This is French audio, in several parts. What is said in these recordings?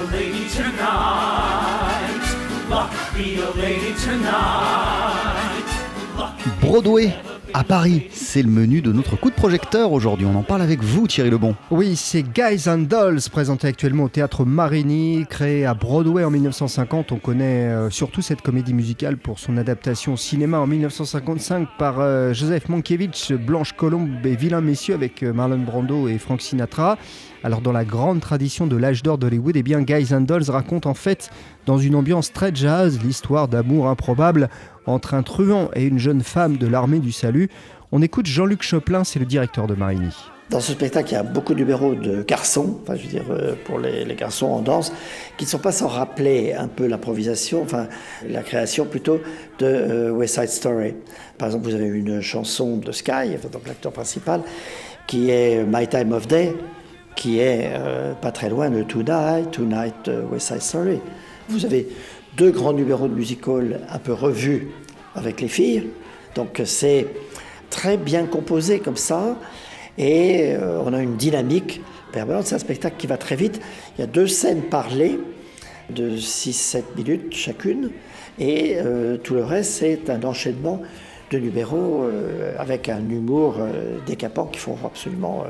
a lady tonight. Luck be a lady tonight. Broadway à Paris, c'est le menu de notre coup de projecteur aujourd'hui. On en parle avec vous, Thierry Lebon. Oui, c'est Guys and Dolls, présenté actuellement au théâtre Marigny, créé à Broadway en 1950. On connaît euh, surtout cette comédie musicale pour son adaptation au cinéma en 1955 par euh, Joseph Mankiewicz, Blanche Colombe et Vilain Messieurs avec euh, Marlon Brando et Frank Sinatra. Alors dans la grande tradition de l'âge d'or d'Hollywood, eh bien Guys and Dolls raconte en fait dans une ambiance très jazz l'histoire d'amour improbable entre un truand et une jeune femme de l'armée du salut. On écoute Jean-Luc Choplin, c'est le directeur de Marigny. Dans ce spectacle, il y a beaucoup de numéros de garçons, enfin, je veux dire, euh, pour les, garçons en danse, qui ne sont pas sans rappeler un peu l'improvisation, enfin, la création plutôt de euh, West Side Story. Par exemple, vous avez une chanson de Sky, donc l'acteur principal, qui est My Time of Day, qui est euh, pas très loin de Tonight, Tonight, euh, West Side Story. Vous avez deux grands numéros de musical un peu revus avec les filles, donc c'est très bien composé comme ça, et euh, on a une dynamique permanente. C'est un spectacle qui va très vite. Il y a deux scènes parlées de 6-7 minutes chacune, et tout le reste, c'est un enchaînement de numéros avec un humour décapant qui font absolument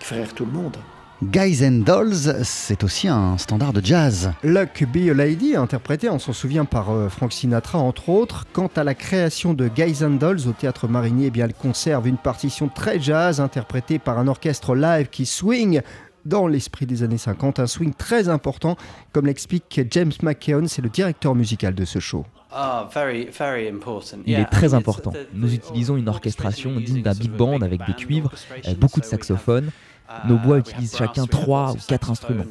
qui fait rire tout le monde. Guys and Dolls, c'est aussi un standard de jazz. Luck Be a Lady, interprété, on s'en souvient, par euh, Frank Sinatra entre autres. Quant à la création de Guys and Dolls au théâtre Marigny, eh bien, elle conserve une partition très jazz interprétée par un orchestre live qui swing dans l'esprit des années 50, un swing très important, comme l'explique James McKeown, c'est le directeur musical de ce show. Ah. Il est très important. Nous utilisons une orchestration digne d'un big band avec des cuivres, beaucoup de saxophones. Nos bois we utilisent chacun trois ou quatre instruments.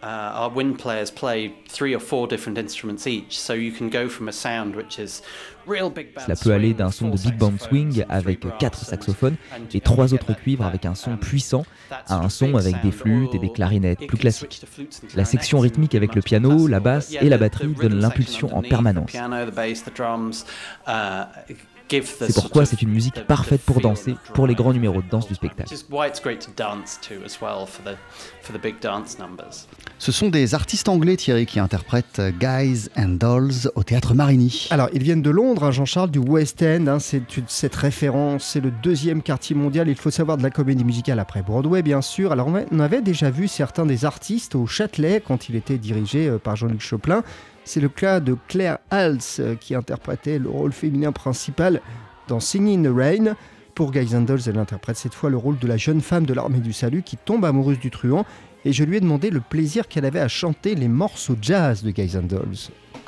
Uh, our wind players play three or four different instruments each, so you can go from a sound which is real big band Cela peut aller d'un with son de four big band saxophones swing and three avec quatre saxophones et trois autres cuivres avec un son puissant à un son avec des sound, flûtes et des clarinettes plus classiques. La section rythmique avec le piano, la basse et la batterie section l'impulsion en permanence. the piano, the bass, the drums, uh, C'est pourquoi c'est une musique parfaite pour danser pour les grands numéros de danse du spectacle. Ce sont des artistes anglais, Thierry, qui interprètent Guys and Dolls au théâtre Marigny. Alors, ils viennent de Londres, hein, Jean-Charles, du West End. hein, c'est cette référence, c'est le deuxième quartier mondial, il faut savoir, de la comédie musicale après Broadway, bien sûr. Alors, on avait déjà vu certains des artistes au Châtelet quand il était dirigé euh, par Jean-Luc Choplin. C'est le cas de Claire Hals euh, qui interprétait le rôle féminin principal dans Singing in the Rain. Pour Dolls, elle interprète cette fois le rôle de la jeune femme de l'armée du salut qui tombe amoureuse du truand. Et je lui ai demandé le plaisir qu'elle avait à chanter les morceaux jazz de and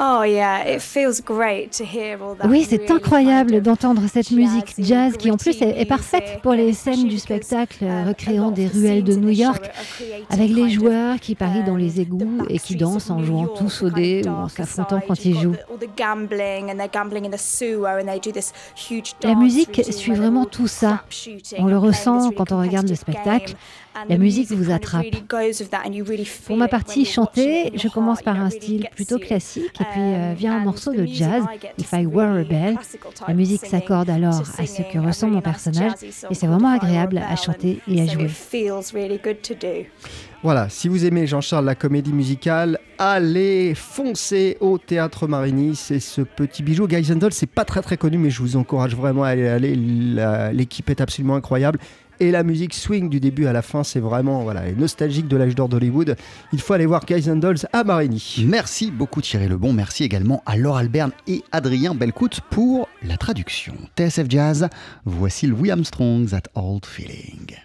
Oh yeah, it feels great to hear all that Oui, c'est incroyable d'entendre cette musique jazz qui en plus est, parfaite pour les and scènes du spectacle a recréant des ruelles de New York avec les joueurs qui parient dans um, les égouts et qui dansent en jouant tous au dé ou en s'affrontant quand ils jouent. La musique suit vraiment tout ça. On le ressent quand on regarde le spectacle. La musique vous attrape. Pour ma partie chantée, je commence par un style plutôt classique et puis euh, Um, vient un morceau the de jazz, If I Were a Bell. La musique s'accorde alors to à ce que ressent mon personnage et c'est vraiment agréable à chanter et à jouer. it feels really good to do. Voilà, si vous aimez Jean-Charles la comédie musicale, allez foncer au théâtre Marigny, c'est ce petit bijou. Guys and Dolls, c'est pas très très connu, mais je vous encourage vraiment à aller. aller. L'équipe est absolument incroyable. Et la musique swing du début à la fin, c'est vraiment voilà, nostalgique de l'âge d'or d'Hollywood. Il faut aller voir Guys and Dolls à Marigny. Merci beaucoup Thierry Lebon, merci également à Laure Alberne et Adrien Belcout pour la traduction. TSF Jazz, voici Louis Armstrong, That Old Feeling.